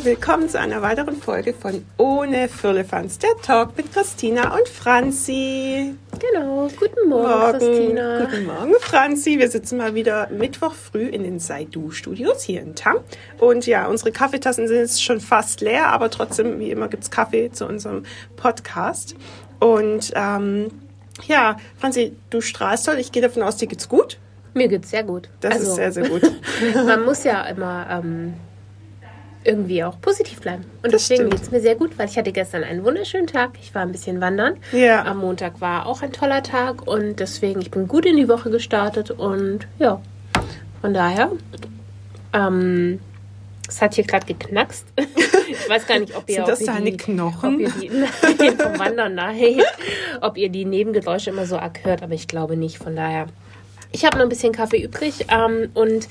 Hallo! Willkommen zu einer weiteren Folge von Ohne Firlefanz, der Talk mit Christina und Franzi. Genau, guten Morgen, Morgen. Christina. Guten Morgen, Franzi. Wir sitzen mal wieder Mittwoch früh in den Saidu-Studios hier in Tam. Und ja, unsere Kaffeetassen sind jetzt schon fast leer, aber trotzdem, wie immer, gibt's Kaffee zu unserem Podcast. Und ähm, ja, Franzi, du strahlst toll. Ich gehe davon aus, dir geht's gut. Mir geht's sehr gut. Das Also, ist sehr, sehr gut. Man muss ja immer ähm, irgendwie auch positiv bleiben. Und Das deswegen stimmt. geht's mir sehr gut, weil ich hatte gestern einen wunderschönen Tag. Ich war ein bisschen wandern. Ja. Am Montag war auch ein toller Tag und deswegen, ich bin gut in die Woche gestartet und ja, von daher. Ähm, es hat hier gerade geknackst. Ich weiß gar nicht, ob ihr, Sind das deine die, Knochen? Ob ihr die, nein, vom Wandern, nein. Ob ihr die Nebengeräusche immer so arg hört, aber ich glaube nicht. Von daher. Ich habe noch ein bisschen Kaffee übrig ähm, und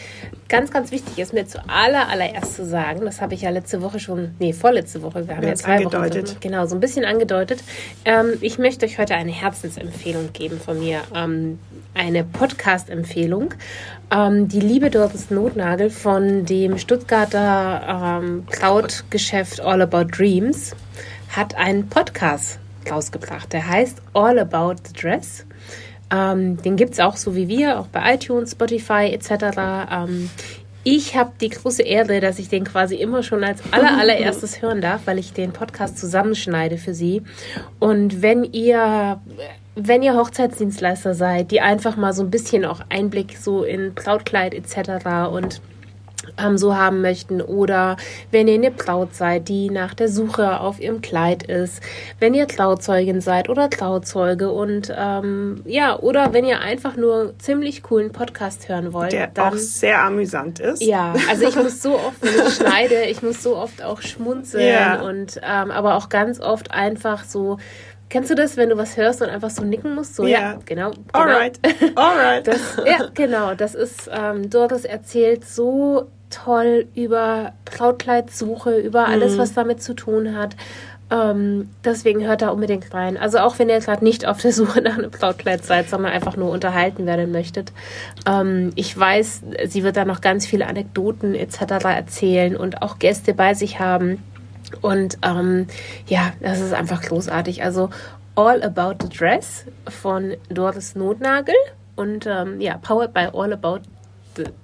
ganz, ganz wichtig ist mir zu aller, allererst zu sagen, das habe ich ja letzte Woche schon, nee, vorletzte Woche, wir haben ja haben's zwei Wochen, angedeutet. so- genau, so ein bisschen angedeutet. Ähm, ich möchte euch heute eine Herzensempfehlung geben von mir, ähm, eine Podcast-Empfehlung. Ähm, die liebe Doris Notnagel von dem Stuttgarter ähm, Cloud-Geschäft All About Dreams hat einen Podcast rausgebracht. Der heißt All About the Dress. Ähm, den gibt es auch so wie wir, auch bei iTunes, Spotify etc. Ähm, ich habe die große Ehre, dass ich den quasi immer schon als aller, allererstes hören darf, weil ich den Podcast zusammenschneide für Sie. Und wenn ihr, wenn ihr Hochzeitsdienstleister seid, die einfach mal so ein bisschen auch Einblick so in Brautkleid etc. und so haben möchten oder wenn ihr eine Braut seid, die nach der Suche auf ihrem Kleid ist, wenn ihr Trauzeugin seid oder Trauzeuge und ähm, ja, oder wenn ihr einfach nur ziemlich coolen Podcast hören wollt, Der dann auch sehr amüsant ist. ja, also ich muss so oft, wenn ich schneide, ich muss so oft auch schmunzeln Ja. und ähm, aber auch ganz oft einfach so. Kennst du das, wenn du was hörst und einfach so nicken musst? So, ja, Ja. genau. genau. Alright, alright. Das, ja, genau. Das ist, ähm, Doris erzählt so toll über Brautkleidsuche, über alles, was damit zu tun hat. Ähm, deswegen hört da unbedingt rein. Also auch wenn ihr gerade nicht auf der Suche nach einem Brautkleid seid, sondern einfach nur unterhalten werden möchtet. Ähm, ich weiß, sie wird da noch ganz viele Anekdoten etc. erzählen und auch Gäste bei sich haben. Und ähm, ja, das ist einfach großartig. Also All About the Dress von Doris Notnagel und ähm, ja, powered by All About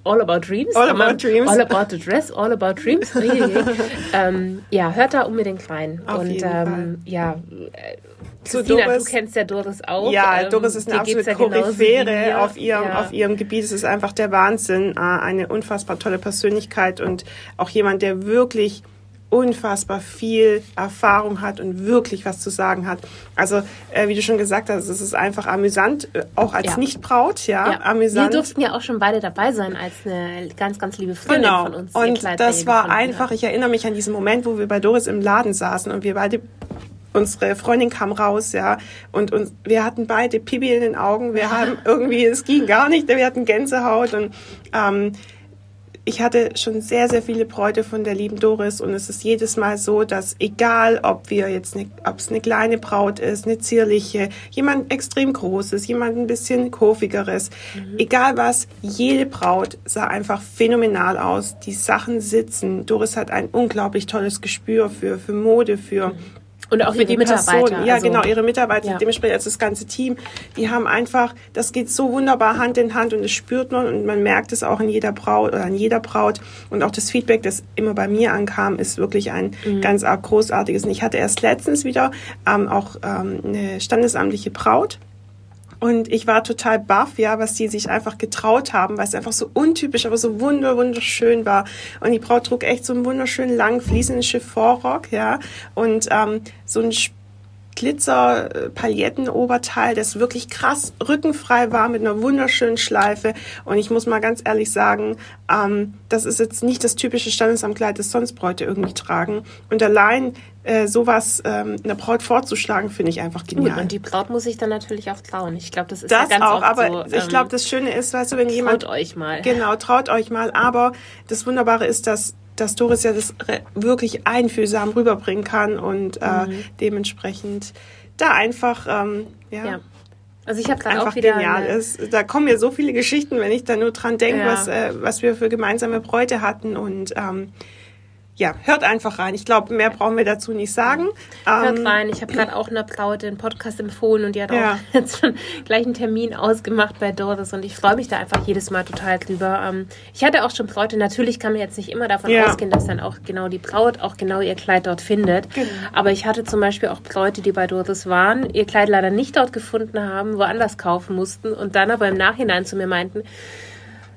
All About Dreams. All About Dreams. All About the Dress, All About Dreams. ähm, ja, hört da unbedingt rein. Auf und jeden ähm, ja, äh, Zu Christina, Doris- du kennst ja Doris auch. Ja, Ähm, Doris ist eine absolute ja Koryphäre auf ihrem, Ja. auf ihrem Gebiet. Es ist einfach der Wahnsinn. Äh, Eine unfassbar tolle Persönlichkeit und auch jemand, der wirklich unfassbar viel Erfahrung hat und wirklich was zu sagen hat. Also, äh, wie du schon gesagt hast, es ist einfach amüsant, äh, auch als Ja. Nichtbraut, ja, Ja, amüsant. Wir durften ja auch schon beide dabei sein als eine ganz, ganz liebe Freundin Genau. von uns. Und das war einfach, hat. ich erinnere mich an diesen Moment, wo wir bei Doris im Laden saßen und wir beide, unsere Freundin kam raus, ja, und, und wir hatten beide Pipi in den Augen. Wir haben irgendwie, es ging gar nicht, wir hatten Gänsehaut und ähm, ich hatte schon sehr, sehr viele Bräute von der lieben Doris und es ist jedes Mal so, dass egal, ob wir jetzt, eine, ob es eine kleine Braut ist, eine zierliche, jemand extrem großes, jemand ein bisschen kurvigeres, egal was, jede Braut sah einfach phänomenal aus. Die Sachen sitzen. Doris hat ein unglaublich tolles Gespür für, für Mode, für Und auch für ihre Mitarbeiter. Ja, also- genau, ihre Mitarbeiter, Ja. dementsprechend als das ganze Team, die haben einfach, das geht so wunderbar Hand in Hand und das spürt man und man merkt es auch in jeder Braut oder an jeder Braut und auch das Feedback, das immer bei mir ankam, ist wirklich ein Mhm. ganz großartiges. Und ich hatte erst letztens wieder ähm, auch ähm, eine standesamtliche Braut. Und ich war total baff, ja, was die sich einfach getraut haben, weil es einfach so untypisch, aber so wunder, wunderschön war. Und die Braut trug echt so einen wunderschönen langen fließenden Chiffonrock, ja, und ähm, so ein Glitzer-Palettenoberteil, das wirklich krass rückenfrei war mit einer wunderschönen Schleife. Und ich muss mal ganz ehrlich sagen, ähm, das ist jetzt nicht das typische Standesamtkleid, das sonst Bräute irgendwie tragen. Und allein äh, sowas ähm, einer Braut vorzuschlagen, finde ich einfach Gut, genial. und die Braut muss sich dann natürlich auch trauen. Ich glaube, das ist das ja ganz auch, aber so. ich ähm, glaube, das Schöne ist, weißt du, wenn jemand traut euch mal. Genau, traut euch mal. Aber das Wunderbare ist, dass, dass Doris ja das wirklich einfühlsam rüberbringen kann und äh, Mhm. dementsprechend da einfach, ähm, ja, Ja. Also ich habe gerade einfach auch wieder genial eine- ist. Da kommen mir so viele Geschichten, wenn ich da nur dran denke, Ja. was, äh, was wir für gemeinsame Bräute hatten. Und ähm, ja, hört einfach rein. Ich glaube, mehr brauchen wir dazu nicht sagen. Hört Ähm, rein. Ich habe gerade auch einer Braut den Podcast empfohlen und die hat Ja. auch jetzt schon gleich einen Termin ausgemacht bei Doris und ich freue mich da einfach jedes Mal total drüber. Ähm, ich hatte auch schon Bräute. Natürlich kann man jetzt nicht immer davon Ja. ausgehen, dass dann auch genau die Braut auch genau ihr Kleid dort findet. Genau. Aber ich hatte zum Beispiel auch Bräute, die bei Doris waren, ihr Kleid leider nicht dort gefunden haben, woanders kaufen mussten und dann aber im Nachhinein zu mir meinten,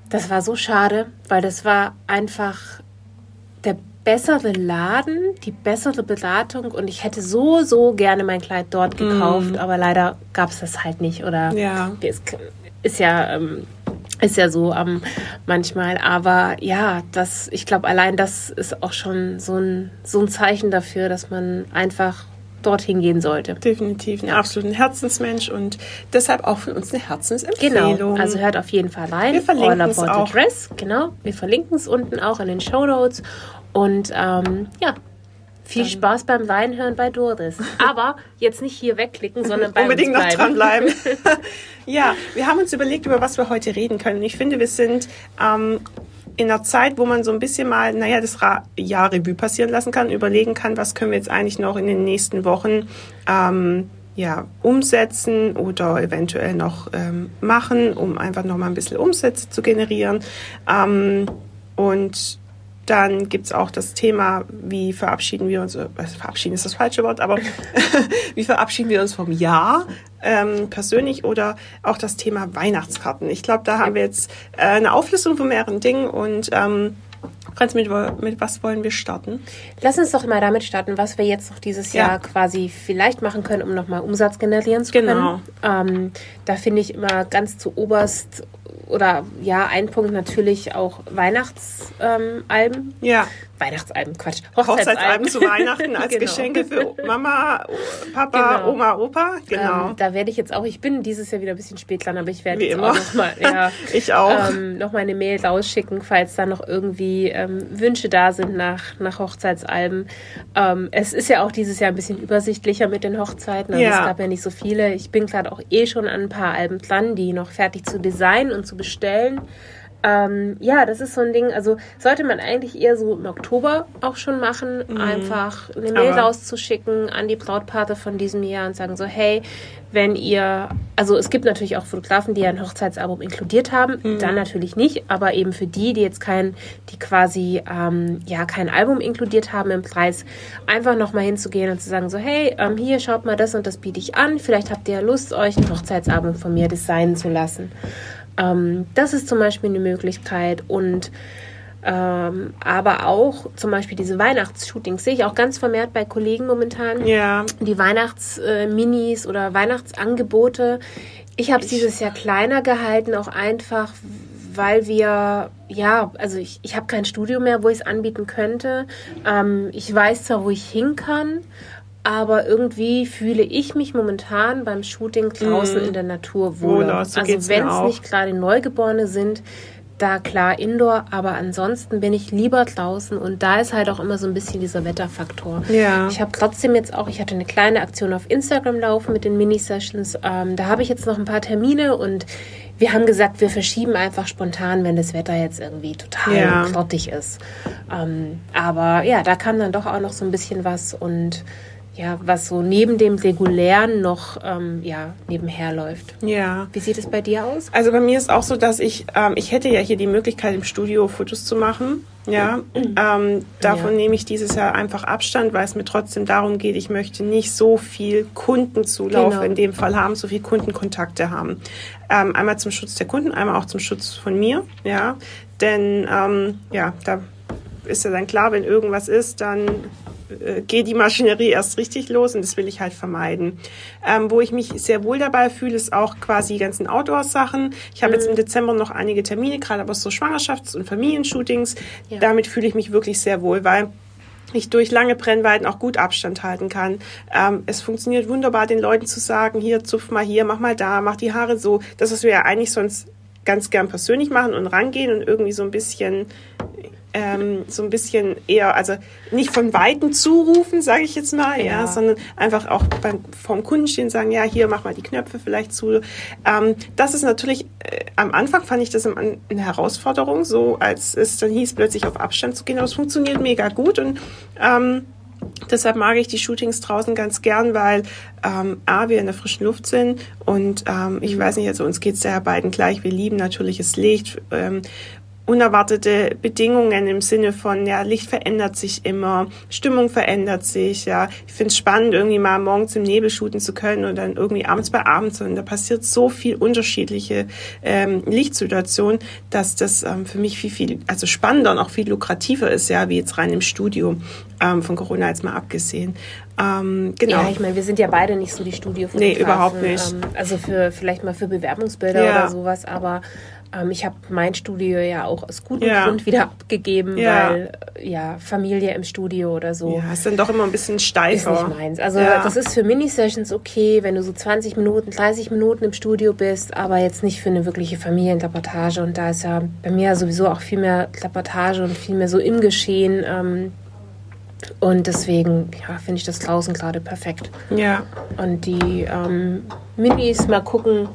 das war so schade, weil das war einfach der bessere Laden, die bessere Beratung und ich hätte so, so gerne mein Kleid dort gekauft, aber leider gab es das halt nicht oder Ja. es ist ja ähm, ist ja so ähm, manchmal, aber ja, das, ich glaube, allein das ist auch schon so ein, so ein Zeichen dafür, dass man einfach dorthin gehen sollte. Definitiv ein absoluter Herzensmensch und deshalb auch von uns eine Herzensempfehlung. Genau, also hört auf jeden Fall rein. Wir verlinken All es auch. Dress, genau. Wir verlinken es unten auch in den Show Notes. Und ähm, ja, viel Spaß beim Reinhören bei Doris. Aber jetzt nicht hier wegklicken, sondern bei unbedingt noch bleiben. dranbleiben. ja, wir haben uns überlegt, über was wir heute reden können. Ich finde, wir sind ähm, in einer Zeit, wo man so ein bisschen mal, naja, das Jahr Revue passieren lassen kann, überlegen kann, was können wir jetzt eigentlich noch in den nächsten Wochen ähm, ja, umsetzen oder eventuell noch ähm, machen, um einfach noch mal ein bisschen Umsätze zu generieren. Ähm, und dann gibt's auch das Thema, wie verabschieden wir uns, äh, verabschieden ist das falsche Wort, aber wie verabschieden wir uns vom Jahr ähm, persönlich oder auch das Thema Weihnachtskarten. Ich glaube, da haben wir jetzt äh, eine Auflistung von mehreren Dingen und ähm, Franz, mit, mit was wollen wir starten? Lass uns doch mal damit starten, was wir jetzt noch dieses Ja. Jahr quasi vielleicht machen können, um nochmal Umsatz generieren zu können. Genau. Ähm, da finde ich immer ganz zu oberst oder ja, ein Punkt natürlich auch Weihnachtsalben. Ähm, Ja, Weihnachtsalben, Quatsch. Hochzeitsalben zu Weihnachten als Genau. Geschenke für Mama, Papa, Genau. Oma, Opa. Genau. Ähm, da werde ich jetzt auch, ich bin dieses Jahr wieder ein bisschen spät dran, aber ich werde Wie jetzt immer. auch nochmal ja, Ich auch. ähm, noch mal eine Mail rausschicken, falls da noch irgendwie ähm, Wünsche da sind nach, nach Hochzeitsalben. Ähm, es ist ja auch dieses Jahr ein bisschen übersichtlicher mit den Hochzeiten. Also Ja. Es gab ja nicht so viele. Ich bin gerade auch eh schon an ein paar Alben dran, die noch fertig zu designen und zu bestellen. Ähm, ja, das ist so ein Ding, also sollte man eigentlich eher so im Oktober auch schon machen, einfach eine Mail Mhm. Aber- rauszuschicken an die Brautpaare von diesem Jahr und sagen so, hey, wenn ihr, also es gibt natürlich auch Fotografen, die ja ein Hochzeitsalbum inkludiert haben, Mhm. dann natürlich nicht, aber eben für die, die jetzt kein, die quasi ähm, ja kein Album inkludiert haben im Preis, einfach nochmal hinzugehen und zu sagen so, hey, ähm, hier schaut mal das und das biete ich an, vielleicht habt ihr ja Lust, euch ein Hochzeitsalbum von mir designen zu lassen. Ähm, das ist zum Beispiel eine Möglichkeit und ähm, aber auch zum Beispiel diese Weihnachtsshootings sehe ich auch ganz vermehrt bei Kollegen momentan. Ja, Die Weihnachtsminis oder Weihnachtsangebote. Ich habe es dieses Jahr kleiner gehalten, auch einfach, weil wir, ja, also ich, ich habe kein Studio mehr, wo ich es anbieten könnte. Ähm, ich weiß zwar, wo ich hin kann, aber irgendwie fühle ich mich momentan beim Shooting draußen in der Natur wohler. Wohler, so also wenn es nicht gerade Neugeborene sind, da klar Indoor, aber ansonsten bin ich lieber draußen und da ist halt auch immer so ein bisschen dieser Wetterfaktor. Ja. Ich habe trotzdem jetzt auch, ich hatte eine kleine Aktion auf Instagram laufen mit den Mini-Sessions. Ähm, da habe ich jetzt noch ein paar Termine und wir haben gesagt, wir verschieben einfach spontan, wenn das Wetter jetzt irgendwie total Ja. grottig ist. Ähm, aber ja, da kam dann doch auch noch so ein bisschen was und ja, was so neben dem regulären noch ähm, ja, nebenher läuft. ja. Wie sieht es bei dir aus? Also bei mir ist auch so, dass ich, ähm, ich hätte ja hier die Möglichkeit im Studio Fotos zu machen. Ja, ähm, davon Ja. nehme ich dieses Jahr einfach Abstand, weil es mir trotzdem darum geht, ich möchte nicht so viel Kundenzulauf Genau. in dem Fall haben, so viel Kundenkontakte haben. Ähm, einmal zum Schutz der Kunden, einmal auch zum Schutz von mir. Ja, denn ähm, ja, da ist ja dann klar, wenn irgendwas ist, dann äh, geht die Maschinerie erst richtig los und das will ich halt vermeiden. Ähm, wo ich mich sehr wohl dabei fühle, ist auch quasi die ganzen Outdoor-Sachen. Ich habe jetzt im Dezember noch einige Termine, gerade aber so Schwangerschafts- und Familienshootings. Ja. Damit fühle ich mich wirklich sehr wohl, weil ich durch lange Brennweiten auch gut Abstand halten kann. Ähm, es funktioniert wunderbar, den Leuten zu sagen, hier, zupf mal hier, mach mal da, mach die Haare so. Das, was wir ja eigentlich sonst ganz gern persönlich machen und rangehen und irgendwie so ein bisschen ähm, so ein bisschen eher, also nicht von Weitem zurufen, sage ich jetzt mal, ja. ja. sondern einfach auch beim, vom Kunden stehen sagen, ja, hier mach mal die Knöpfe vielleicht zu. Ähm, das ist natürlich, äh, am Anfang fand ich das eine Herausforderung, so als es dann hieß, plötzlich auf Abstand zu gehen, aber es funktioniert mega gut und ähm, Deshalb mag ich die Shootings draußen ganz gern, weil ähm, A, wir in der frischen Luft sind und ähm, ich weiß nicht, also uns geht's ja beiden gleich, wir lieben natürliches Licht ähm, unerwartete Bedingungen im Sinne von, ja, Licht verändert sich immer, Stimmung verändert sich, ja. Ich finde es spannend, irgendwie mal morgens im Nebel shooten zu können und dann irgendwie abends bei Abend. Und da passiert so viel unterschiedliche ähm, Lichtsituationen, dass das ähm, für mich viel, viel, also spannender und auch viel lukrativer ist, ja, wie jetzt rein im Studio, ähm, von Corona jetzt mal abgesehen. Ähm, genau. Ja, ich meine, wir sind ja beide nicht so die studio Nee, überhaupt nicht. Ähm, also für vielleicht mal für Bewerbungsbilder ja. oder sowas, aber ähm, ich habe mein Studio ja auch aus gutem ja. Grund wieder abgegeben, ja. weil ja Familie im Studio oder so. Ja, ist dann doch immer ein bisschen steifer. Ist nicht meins. Also ja. das ist für Mini-Sessions okay, wenn du so 20 Minuten, 30 Minuten im Studio bist, aber jetzt nicht für eine wirkliche Familienreportage. Und da ist ja bei mir sowieso auch viel mehr Reportage und viel mehr so im Geschehen. Ähm, und deswegen ja, finde ich das draußen gerade perfekt. Ja. Und die ähm, Minis mal gucken,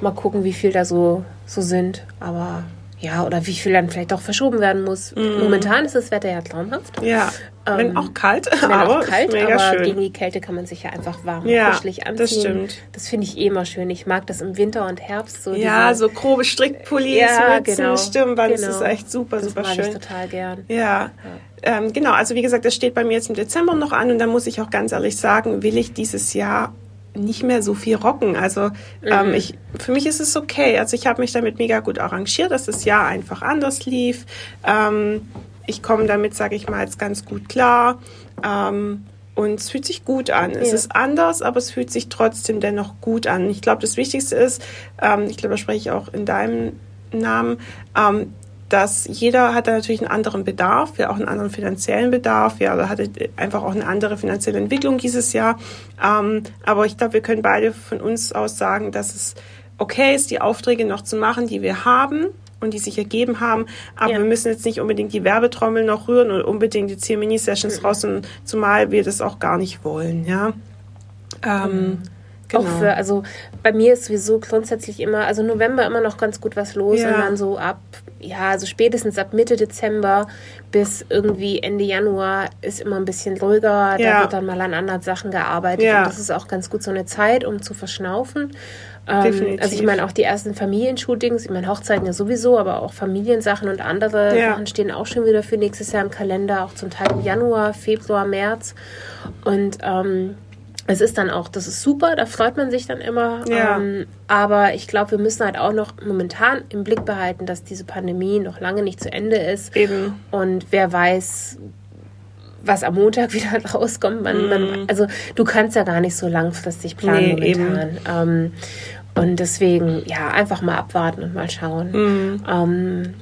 mal gucken, wie viel da so so sind. Aber ja, oder wie viel dann vielleicht auch verschoben werden muss. Mm. Momentan ist das Wetter ja traumhaft. Ja, ähm, wenn auch kalt, wenn aber auch kalt, mega aber schön. gegen die Kälte kann man sich ja einfach warm ja, kuschelig anziehen. Das stimmt. Das finde ich eh immer schön. Ich mag das im Winter und Herbst so. Ja, diese, so grobe Strickpullis, ja, genau, stimmt, weil genau. das ist echt super, das super mag schön. Ich total gern. Ja. ja. Ähm, genau, also wie gesagt, das steht bei mir jetzt im Dezember noch an und da muss ich auch ganz ehrlich sagen, will ich dieses Jahr nicht mehr so viel rocken. Also ähm, mhm. ich, für mich ist es okay. Also ich habe mich damit mega gut arrangiert, dass das Jahr einfach anders lief. Ähm, ich komme damit, sage ich mal, jetzt ganz gut klar. Ähm, und es fühlt sich gut an. Es ja. ist anders, aber es fühlt sich trotzdem dennoch gut an. Ich glaube, das Wichtigste ist, ähm, ich glaube, da spreche ich auch in deinem Namen, ähm, dass jeder hat da natürlich einen anderen Bedarf, ja auch einen anderen finanziellen Bedarf, ja, oder hatte einfach auch eine andere finanzielle Entwicklung dieses Jahr. Ähm, aber ich glaube, wir können beide von uns aus sagen, dass es okay ist, die Aufträge noch zu machen, die wir haben und die sich ergeben haben. Aber ja. wir müssen jetzt nicht unbedingt die Werbetrommel noch rühren und unbedingt die 10 Mini-Sessions mhm. raus, und, zumal wir das auch gar nicht wollen, ja. Ähm, mhm. Genau. Auch für, also bei mir ist sowieso grundsätzlich immer, also November immer noch ganz gut was los ja. und dann so ab, ja, also spätestens ab Mitte Dezember bis irgendwie Ende Januar ist immer ein bisschen ruhiger. Ja. Da wird dann mal an anderen Sachen gearbeitet ja. und das ist auch ganz gut so eine Zeit, um zu verschnaufen. Ähm, also ich meine auch die ersten Familienshootings, ich meine Hochzeiten ja sowieso, aber auch Familiensachen und andere ja. Sachen stehen auch schon wieder für nächstes Jahr im Kalender, auch zum Teil im Januar, Februar, März. Und ähm, es ist dann auch, das ist super, da freut man sich dann immer. Ja. Ähm, aber ich glaube, wir müssen halt auch noch momentan im Blick behalten, dass diese Pandemie noch lange nicht zu Ende ist. Eben. Und wer weiß, was am Montag wieder rauskommt. Man, mm. man, mhm. also du kannst ja gar nicht so langfristig planen nee, momentan. Ähm, und deswegen, ja, einfach mal abwarten und mal schauen. Mm. Ähm,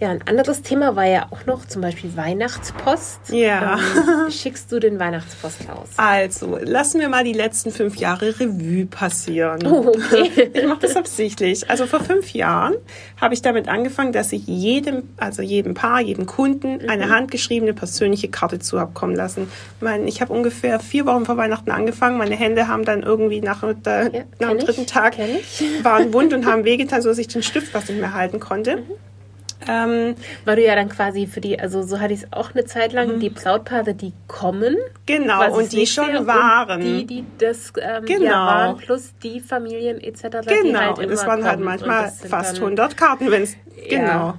ja, ein anderes Thema war ja auch noch zum Beispiel Weihnachtspost. Ja. Ähm, schickst du den Weihnachtspost aus? Also, lassen wir mal die letzten fünf Jahre Revue passieren. Oh, okay. Ich mache das absichtlich. Also vor fünf Jahren habe ich damit angefangen, dass ich jedem, also jedem Paar, jedem Kunden mhm. eine handgeschriebene persönliche Karte zu lassen. Ich meine, ich habe ungefähr vier Wochen vor Weihnachten angefangen. Meine Hände haben dann irgendwie nach, der, ja, nach dem dritten ich, Tag waren wund und haben wehgetan, sodass ich den Stift fast nicht mehr halten konnte. Mhm. Ähm, Weil du ja dann quasi für die, also so hatte ich es auch eine Zeit lang, mhm. die Brautpaare, die kommen. Genau, und die schon waren. die, die das ähm, genau. ja, waren, plus die Familien etc. Genau, halt und es waren halt manchmal fast 100 Karten, wenn es Genau. Ja.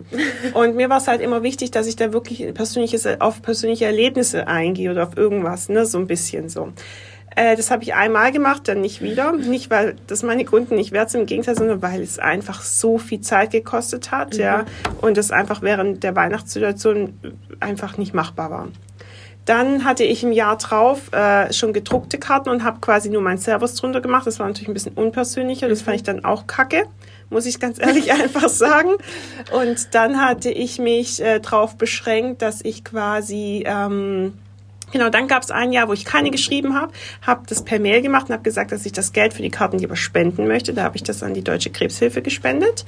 Und mir war es halt immer wichtig, dass ich da wirklich persönliches, auf persönliche Erlebnisse eingehe oder auf irgendwas, ne, so ein bisschen so. Äh, das habe ich einmal gemacht, dann nicht wieder. Nicht, weil das meine Kunden nicht wert sind, im Gegenteil, sondern weil es einfach so viel Zeit gekostet hat, mhm. ja. Und es einfach während der Weihnachtssituation einfach nicht machbar war. Dann hatte ich im Jahr drauf äh, schon gedruckte Karten und habe quasi nur mein Servus drunter gemacht. Das war natürlich ein bisschen unpersönlicher. Das fand ich dann auch kacke, muss ich ganz ehrlich einfach sagen. Und dann hatte ich mich äh, darauf beschränkt, dass ich quasi ähm, Genau, dann gab es ein Jahr, wo ich keine geschrieben habe, habe das per Mail gemacht und habe gesagt, dass ich das Geld für die Kartengeber spenden möchte. Da habe ich das an die Deutsche Krebshilfe gespendet.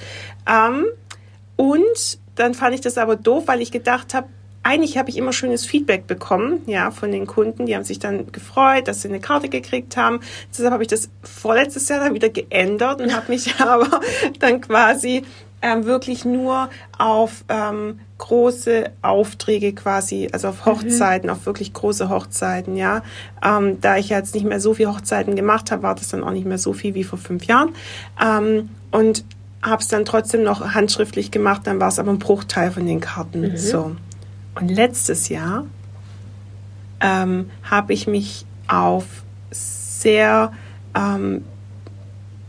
Ähm, und dann fand ich das aber doof, weil ich gedacht habe, eigentlich habe ich immer schönes Feedback bekommen, ja, von den Kunden. Die haben sich dann gefreut, dass sie eine Karte gekriegt haben. Deshalb habe ich das vorletztes Jahr dann wieder geändert und habe mich aber dann quasi ähm, wirklich nur auf ähm, große Aufträge quasi, also auf Hochzeiten, mhm. auf wirklich große Hochzeiten, ja. Ähm, da ich jetzt nicht mehr so viele Hochzeiten gemacht habe, war das dann auch nicht mehr so viel wie vor fünf Jahren. Ähm, und habe es dann trotzdem noch handschriftlich gemacht, dann war es aber ein Bruchteil von den Karten. Mhm. So. Und letztes Jahr ähm, habe ich mich auf sehr, ähm,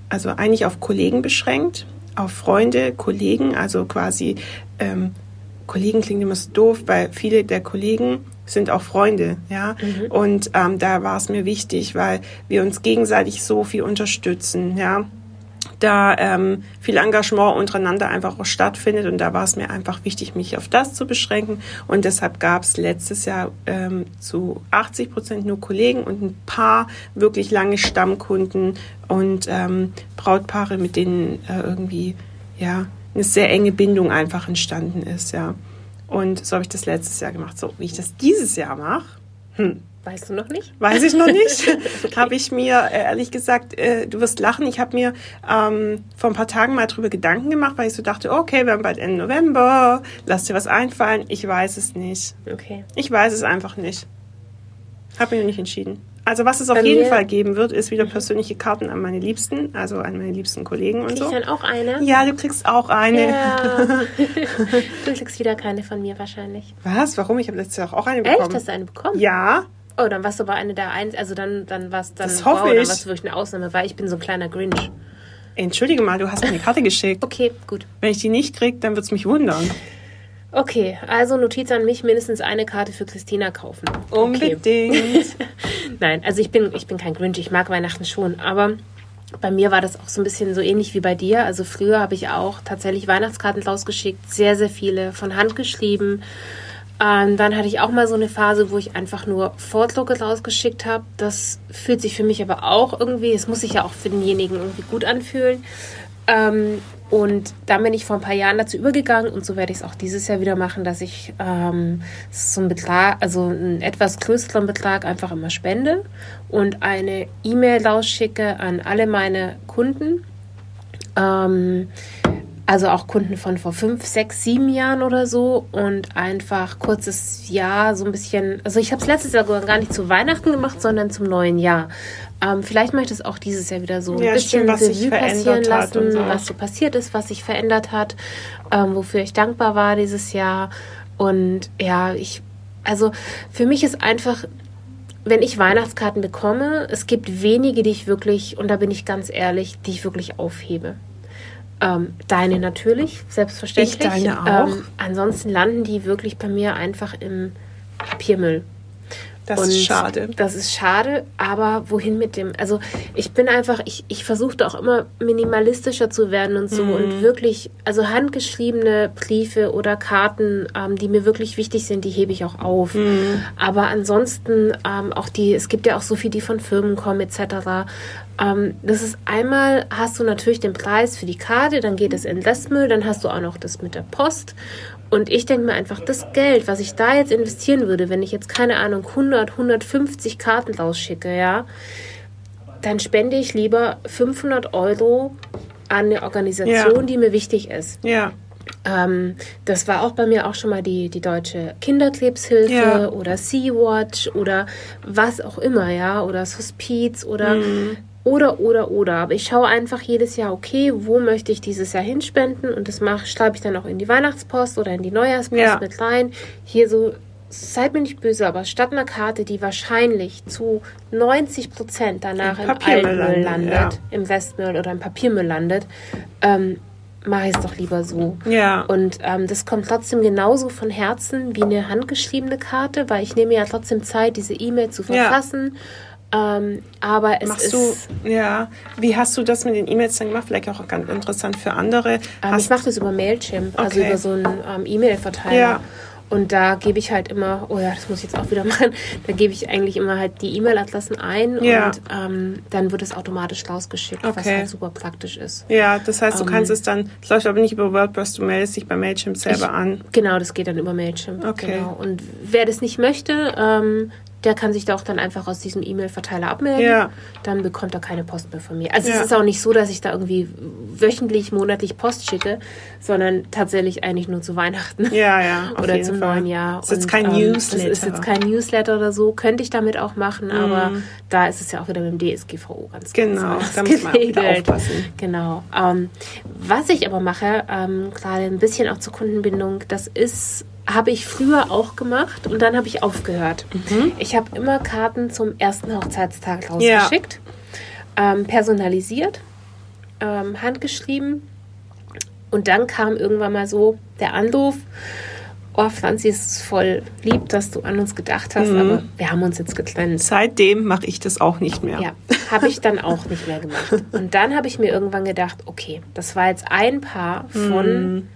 also eigentlich auf Kollegen beschränkt, auf Freunde, Kollegen, also quasi ähm, Kollegen klingt immer so doof, weil viele der Kollegen sind auch Freunde, ja. Mhm. Und ähm, da war es mir wichtig, weil wir uns gegenseitig so viel unterstützen, ja da ähm, viel Engagement untereinander einfach auch stattfindet. Und da war es mir einfach wichtig, mich auf das zu beschränken. Und deshalb gab es letztes Jahr ähm, zu 80 Prozent nur Kollegen und ein paar wirklich lange Stammkunden und ähm, Brautpaare, mit denen äh, irgendwie ja eine sehr enge Bindung einfach entstanden ist, ja. Und so habe ich das letztes Jahr gemacht. So wie ich das dieses Jahr mache, hm, Weißt du noch nicht? Weiß ich noch nicht. okay. Habe ich mir, äh, ehrlich gesagt, äh, du wirst lachen, ich habe mir ähm, vor ein paar Tagen mal drüber Gedanken gemacht, weil ich so dachte, okay, wir haben bald Ende November, lass dir was einfallen. Ich weiß es nicht. Okay. Ich weiß es einfach nicht. Habe mir noch nicht entschieden. Also was es auf jeden Fall geben wird, ist wieder persönliche Karten an meine Liebsten, also an meine liebsten Kollegen und Krieg so. Ich dann auch eine? Ja, du kriegst auch eine. Ja. du kriegst wieder keine von mir wahrscheinlich. Was? Warum? Ich habe letztes Jahr auch eine bekommen. Echt? Hast du eine bekommen? Ja. Oh, dann warst du aber eine der eins, also dann, dann warst dann, das hoffe wow, dann warst du wirklich eine Ausnahme, weil ich bin so ein kleiner Grinch. Entschuldige mal, du hast mir eine Karte geschickt. Okay, gut. Wenn ich die nicht krieg, dann wird es mich wundern. Okay, also Notiz an mich, mindestens eine Karte für Christina kaufen. Unbedingt. Okay. Nein, also ich bin, ich bin kein Grinch, ich mag Weihnachten schon, aber bei mir war das auch so ein bisschen so ähnlich wie bei dir. Also früher habe ich auch tatsächlich Weihnachtskarten rausgeschickt, sehr, sehr viele von Hand geschrieben. Ähm, dann hatte ich auch mal so eine Phase, wo ich einfach nur Fortlocke rausgeschickt habe. Das fühlt sich für mich aber auch irgendwie, es muss sich ja auch für denjenigen irgendwie gut anfühlen. Ähm, und dann bin ich vor ein paar Jahren dazu übergegangen und so werde ich es auch dieses Jahr wieder machen, dass ich ähm, so einen Betrag, also einen etwas größeren Betrag einfach immer spende und eine E-Mail rausschicke an alle meine Kunden. Ähm, also auch Kunden von vor fünf, sechs, sieben Jahren oder so und einfach kurzes Jahr so ein bisschen, also ich habe es letztes Jahr gar nicht zu Weihnachten gemacht, sondern zum neuen Jahr. Ähm, vielleicht möchte ich es auch dieses Jahr wieder so ein ja, bisschen stimmt, was Revue passieren lassen, so. was so passiert ist, was sich verändert hat, ähm, wofür ich dankbar war dieses Jahr. Und ja, ich, also für mich ist einfach wenn ich Weihnachtskarten bekomme, es gibt wenige, die ich wirklich, und da bin ich ganz ehrlich, die ich wirklich aufhebe. Ähm, deine natürlich, selbstverständlich. Ich deine auch. Ähm, ansonsten landen die wirklich bei mir einfach im Papiermüll. Das und ist schade. Das ist schade, aber wohin mit dem? Also ich bin einfach, ich, ich versuchte auch immer minimalistischer zu werden und so mhm. und wirklich, also handgeschriebene Briefe oder Karten, ähm, die mir wirklich wichtig sind, die hebe ich auch auf. Mhm. Aber ansonsten ähm, auch die, es gibt ja auch so viel, die von Firmen kommen etc. Ähm, das ist einmal, hast du natürlich den Preis für die Karte, dann geht es in Restmüll, dann hast du auch noch das mit der Post. Und ich denke mir einfach, das Geld, was ich da jetzt investieren würde, wenn ich jetzt keine Ahnung 100, 150 Karten rausschicke, ja, dann spende ich lieber 500 Euro an eine Organisation, ja. die mir wichtig ist. Ja. Ähm, das war auch bei mir auch schon mal die, die deutsche Kinderkrebshilfe ja. oder Sea-Watch oder was auch immer, ja, oder Hospiz oder mhm. Oder, oder, oder. Aber ich schaue einfach jedes Jahr, okay, wo möchte ich dieses Jahr hinspenden? Und das mache, schreibe ich dann auch in die Weihnachtspost oder in die Neujahrspost ja. mit rein. Hier so, seid mir nicht böse, aber statt einer Karte, die wahrscheinlich zu 90 Prozent danach im, im Altmüll landet, ja. im Westmüll oder im Papiermüll landet, ähm, mache ich es doch lieber so. Ja. Und ähm, das kommt trotzdem genauso von Herzen wie eine handgeschriebene Karte, weil ich nehme ja trotzdem Zeit, diese E-Mail zu verfassen. Ja ähm, aber es Machst ist. Du, ja, wie hast du das mit den E-Mails dann gemacht? Vielleicht auch ganz interessant für andere. Ähm, ich mache das über Mailchimp, also okay. also über so einen ähm, E-Mail-Verteiler. Ja. Und da gebe ich halt immer, oh ja, das muss ich jetzt auch wieder machen, da gebe ich eigentlich immer halt die E-Mail-Adressen ein Ja. und ähm, dann wird es automatisch rausgeschickt, was Okay. halt super praktisch ist. Ja, das heißt, du Ähm, kannst es dann, es läuft aber nicht über WordPress, du meldest dich bei Mailchimp selber Ich- an. Genau, das geht dann über Mailchimp. Okay. Genau. Und wer das nicht möchte, ähm, der kann sich da auch dann einfach aus diesem E-Mail-Verteiler abmelden. Ja. Dann bekommt er keine Post mehr von mir. Also Ja. es ist auch nicht so, dass ich da irgendwie wöchentlich, monatlich Post schicke, sondern tatsächlich eigentlich nur zu Weihnachten. Ja, ja. oder zum Fall. neuen Jahr. Ist jetzt kein ähm, Newsletter. Das ist jetzt kein Newsletter oder so. Könnte ich damit auch machen, aber Mhm. da ist es ja auch wieder mit dem DSGVO ganz Genau, ganz da muss man auch aufpassen. Genau. Ähm, was ich aber mache, ähm, gerade ein bisschen auch zur Kundenbindung, das ist, habe ich früher auch gemacht und dann habe ich aufgehört. Mhm. Ich habe immer Karten zum ersten Hochzeitstag rausgeschickt, ähm, personalisiert, ähm, handgeschrieben und dann kam irgendwann mal so der Anruf, oh Franzi, es ist voll lieb, dass du an uns gedacht hast, Mhm. aber wir haben uns jetzt getrennt. Seitdem mache ich das auch nicht mehr. Ja, habe ich dann auch nicht mehr gemacht. Und dann habe ich mir irgendwann gedacht, okay, das war jetzt ein Paar von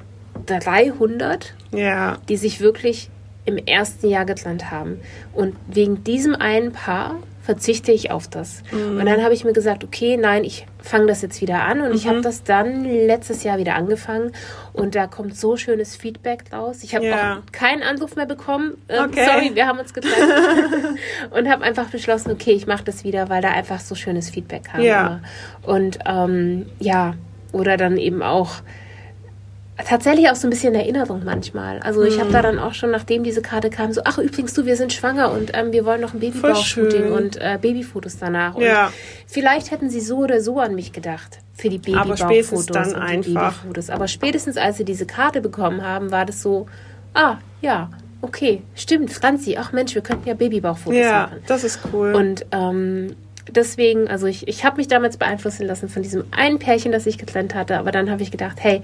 300, Ja. die sich wirklich im ersten Jahr getrennt haben. Und wegen diesem einen Paar verzichte ich auf das. Und dann habe ich mir gesagt, okay, nein, ich fange das jetzt wieder an. Und ich habe das dann letztes Jahr wieder angefangen. Und da kommt so schönes Feedback raus. Ich habe Ja. auch keinen Anruf mehr bekommen. Ähm, Okay. Sorry, wir haben uns getrennt. und habe einfach beschlossen, okay, ich mache das wieder, weil da einfach so schönes Feedback kam. Ja. Und ähm, ja, oder dann eben auch tatsächlich auch so ein bisschen Erinnerung manchmal. Also ich habe da dann auch schon, nachdem diese Karte kam, so, ach übrigens du, wir sind schwanger und ähm, wir wollen noch ein Babybauchshooting und äh, Babyfotos danach. Und Ja. vielleicht hätten sie so oder so an mich gedacht für die Babybauchfotos und die einfach. Babyfotos. Aber spätestens als sie diese Karte bekommen haben, war das so, ah, ja, okay, stimmt, Franzi, ach Mensch, wir könnten ja Babybauchfotos Ja, machen. das ist cool. Und ähm, deswegen, also ich, ich habe mich damals beeinflussen lassen von diesem einen Pärchen, das ich getrennt hatte, aber dann habe ich gedacht, hey,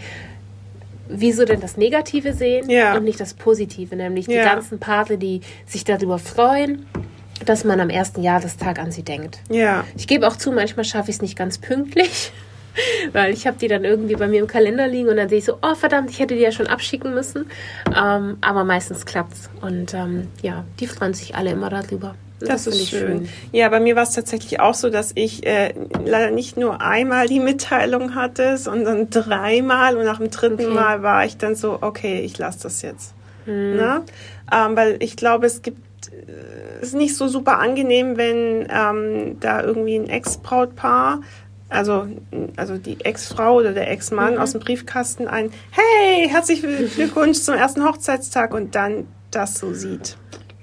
wieso denn das Negative sehen Ja. und nicht das Positive, nämlich die Ja. ganzen Paare, die sich darüber freuen, dass man am ersten Jahrestag an sie denkt. ja. Ich gebe auch zu, manchmal schaffe ich es nicht ganz pünktlich, weil ich habe die dann irgendwie bei mir im Kalender liegen und dann sehe ich so, oh verdammt, ich hätte die ja schon abschicken müssen. Ähm, aber meistens klappt's und ähm, ja, die freuen sich alle immer darüber. Das, finde ist schön. Ja, bei mir war es tatsächlich auch so, dass ich äh, leider nicht nur einmal die Mitteilung hatte, sondern dreimal und nach dem dritten Okay. Mal war ich dann so, okay, ich lasse das jetzt. Hm. Ne? Ähm, weil ich glaube, es gibt äh, es ist nicht so super angenehm, wenn ähm, da irgendwie ein Ex-Brautpaar, also, also die Ex-Frau oder der Ex-Mann Mhm. aus dem Briefkasten ein, hey, herzlichen Glückwunsch zum ersten Hochzeitstag und dann das so sieht.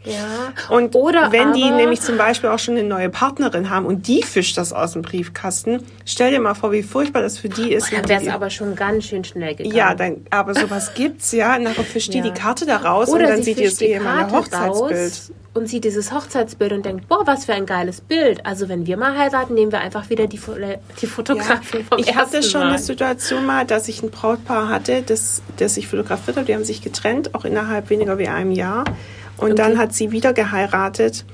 Ja. Und Oder wenn die nämlich zum Beispiel auch schon eine neue Partnerin haben und die fischt das aus dem Briefkasten, stell dir mal vor, wie furchtbar das für die ist. Dann wäre es die- aber schon ganz schön schnell gegangen. ja, dann, aber sowas gibt's ja. Nachher fischt die Ja. die Karte da raus und Oder dann sie sieht die das die ehemalige Karte Hochzeitsbild. raus und sieht dieses Hochzeitsbild und denkt, boah, was für ein geiles Bild. Also wenn wir mal heiraten, nehmen wir einfach wieder die, Fo- die Fotografie vom ich hatte schon Mal. eine Situation mal, dass ich ein Brautpaar hatte, das, das ich fotografiert habe. Die haben sich getrennt, auch innerhalb weniger wie einem Jahr. Und Okay. dann hat sie wieder geheiratet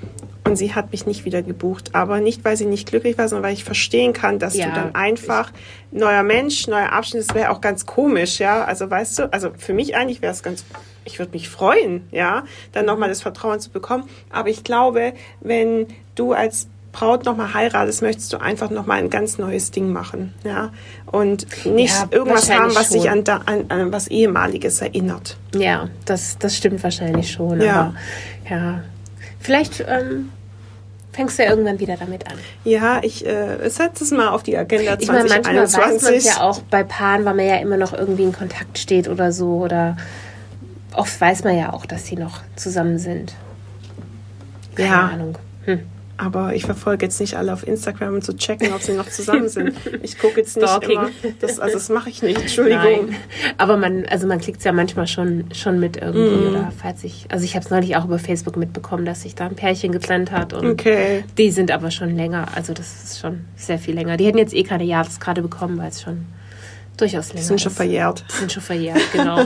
und sie hat mich nicht wieder gebucht. Aber nicht, weil sie nicht glücklich war, sondern weil ich verstehen kann, dass Ja, du dann einfach neuer Mensch, neuer Abschnitt, das wäre auch ganz komisch, ja. Also weißt du, also für mich eigentlich wäre es ganz, ich würde mich freuen, ja, dann nochmal das Vertrauen zu bekommen. Aber ich glaube, wenn du als Braut nochmal heiratest, möchtest du einfach nochmal ein ganz neues Ding machen, ja. Und nicht Ja, irgendwas haben, was schon. an, da, an, an was ehemaliges erinnert. Ja, das, das stimmt wahrscheinlich schon. Ja. Aber ja, vielleicht ähm, fängst du ja irgendwann wieder damit an. Ja, ich äh, setze es mal auf die Agenda Ich meine, manchmal weiß man 2021. es ja auch bei Paaren, weil man ja immer noch irgendwie in Kontakt steht oder so. Oder oft weiß man ja auch, dass sie noch zusammen sind. Keine Ja. Ahnung. Hm. Aber ich verfolge jetzt nicht alle auf Instagram, um zu checken, ob sie noch zusammen sind. Ich gucke jetzt nicht Stalking. immer. Das, also das mache ich nicht. Entschuldigung. Nein. Aber man, also man es ja manchmal schon, schon mit irgendwie. Mhm. Oder falls ich, also ich habe es neulich auch über Facebook mitbekommen, dass sich da ein Pärchen getrennt hat. Und Okay. die sind aber schon länger. Also das ist schon sehr viel länger. Die hätten jetzt eh keine Jahreskarte bekommen, weil es schon durchaus länger Sind schon verjährt. sind schon verjährt, genau.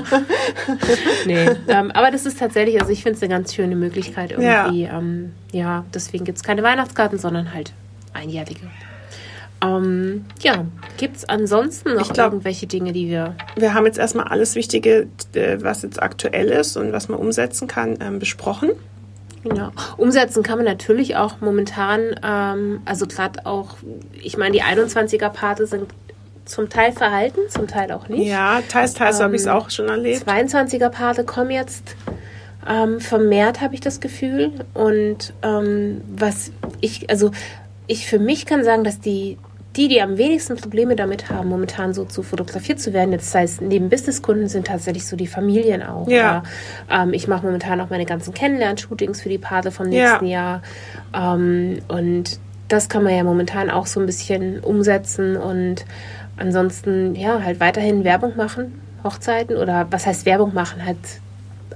nee, ähm, aber das ist tatsächlich, also ich finde es eine ganz schöne Möglichkeit irgendwie. Ja, ähm, ja deswegen gibt es keine Weihnachtskarten, sondern halt einjährige. Ähm, ja, gibt es ansonsten noch glaub- irgendwelche Dinge, die wir. Wir haben jetzt erstmal alles Wichtige, äh, was jetzt aktuell ist und was man umsetzen kann, ähm, besprochen. Genau. Umsetzen kann man natürlich auch momentan, ähm, also gerade auch, ich meine, die 21er-Pate sind zum Teil verhalten, zum Teil auch nicht. Ja, teils, teils habe ich es Ähm, auch schon erlebt. 22er Pate kommen jetzt ähm, vermehrt, habe ich das Gefühl. Und ähm, was ich, also ich für mich kann sagen, dass die, die, die am wenigsten Probleme damit haben, momentan so zu fotografiert zu werden, jetzt sei es neben Businesskunden, sind tatsächlich so die Familien auch. Ja. Oder, ähm, ich mache momentan auch meine ganzen Kennenlern-Shootings für die Pate vom Ja. nächsten Jahr. Ähm, und das kann man ja momentan auch so ein bisschen umsetzen und ansonsten ja halt weiterhin Werbung machen, Hochzeiten oder was heißt Werbung machen, halt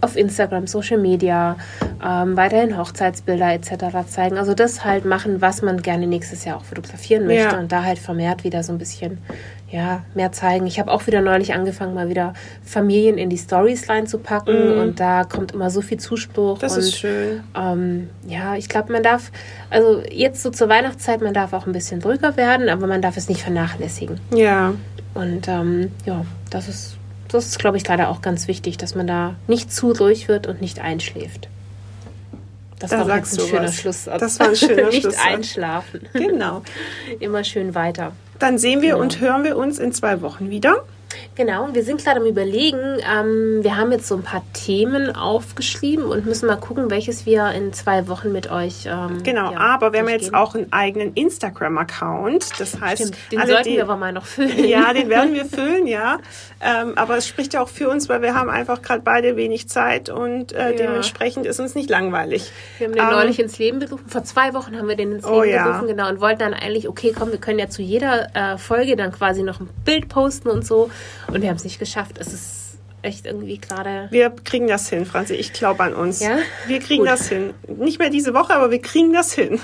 auf Instagram, Social Media, ähm, weiterhin Hochzeitsbilder etc. zeigen. Also das halt machen, was man gerne nächstes Jahr auch fotografieren möchte Ja. und da halt vermehrt wieder so ein bisschen ja mehr zeigen. Ich habe auch wieder neulich angefangen, mal wieder Familien in die Stories reinzupacken und da kommt immer so viel Zuspruch. Das und, ist schön. ähm, ja, ich glaube, man darf, also jetzt so zur Weihnachtszeit, man darf auch ein bisschen ruhiger werden, aber man darf es nicht vernachlässigen. Ja, Und ähm, ja, das ist, das ist, glaube ich, gerade auch ganz wichtig, dass man da nicht zu ruhig wird und nicht einschläft. Das Da war jetzt ein schöner was. Schlusssatz. Das war ein schöner nicht Schlusssatz. einschlafen. genau. Immer schön weiter. Dann sehen wir Genau. und hören wir uns in zwei Wochen wieder. Genau, wir sind gerade am Überlegen. Ähm, wir haben jetzt so ein paar Themen aufgeschrieben und müssen mal gucken, welches wir in zwei Wochen mit euch. Ähm, Genau, ja, aber wir haben jetzt auch einen eigenen Instagram-Account. Das heißt, Stimmt, den alle, sollten die- wir aber mal noch füllen. Ja, den werden wir füllen, ja. Ähm, aber es spricht ja auch für uns, weil wir haben einfach gerade beide wenig Zeit und äh, Ja. dementsprechend ist uns nicht langweilig. Wir haben den Ähm, neulich ins Leben gerufen. Vor zwei Wochen haben wir den ins Leben Oh ja. gerufen, genau. Und wollten dann eigentlich, okay, komm, wir können ja zu jeder äh, Folge dann quasi noch ein Bild posten und so. Und wir haben es nicht geschafft. Es ist echt irgendwie gerade. Wir kriegen das hin, Franzi. Ich glaube an uns. Ja? Wir kriegen Gut. das hin. Nicht mehr diese Woche, aber wir kriegen das hin.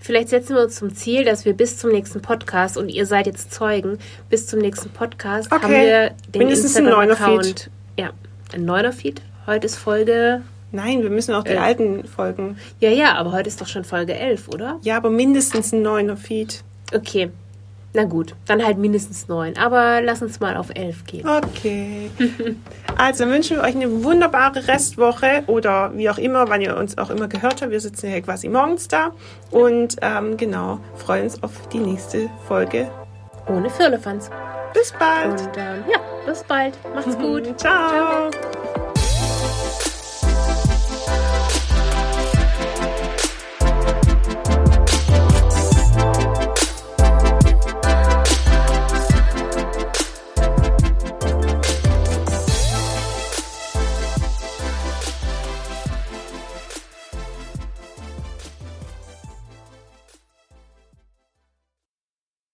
Vielleicht setzen wir uns zum Ziel, dass wir bis zum nächsten Podcast, und ihr seid jetzt Zeugen, bis zum nächsten Podcast Okay. haben wir den Mindestens ein neuner Instagram-Account. Ja, ein neuner Feed. Heute ist Folge. Nein, wir müssen auch die Elf. alten folgen. Ja, ja, aber heute ist doch schon Folge 11, oder? Ja, aber mindestens ein neuner Feed. Okay. Na gut, dann halt mindestens neun. Aber lass uns mal auf elf gehen. Okay. Also wünschen wir euch eine wunderbare Restwoche oder wie auch immer, wann ihr uns auch immer gehört habt. Wir sitzen ja quasi morgens da und ähm, genau, freuen uns auf die nächste Folge. Ohne Firlefanz. Bis bald. Und ähm, ja, bis bald. Macht's gut. Ciao.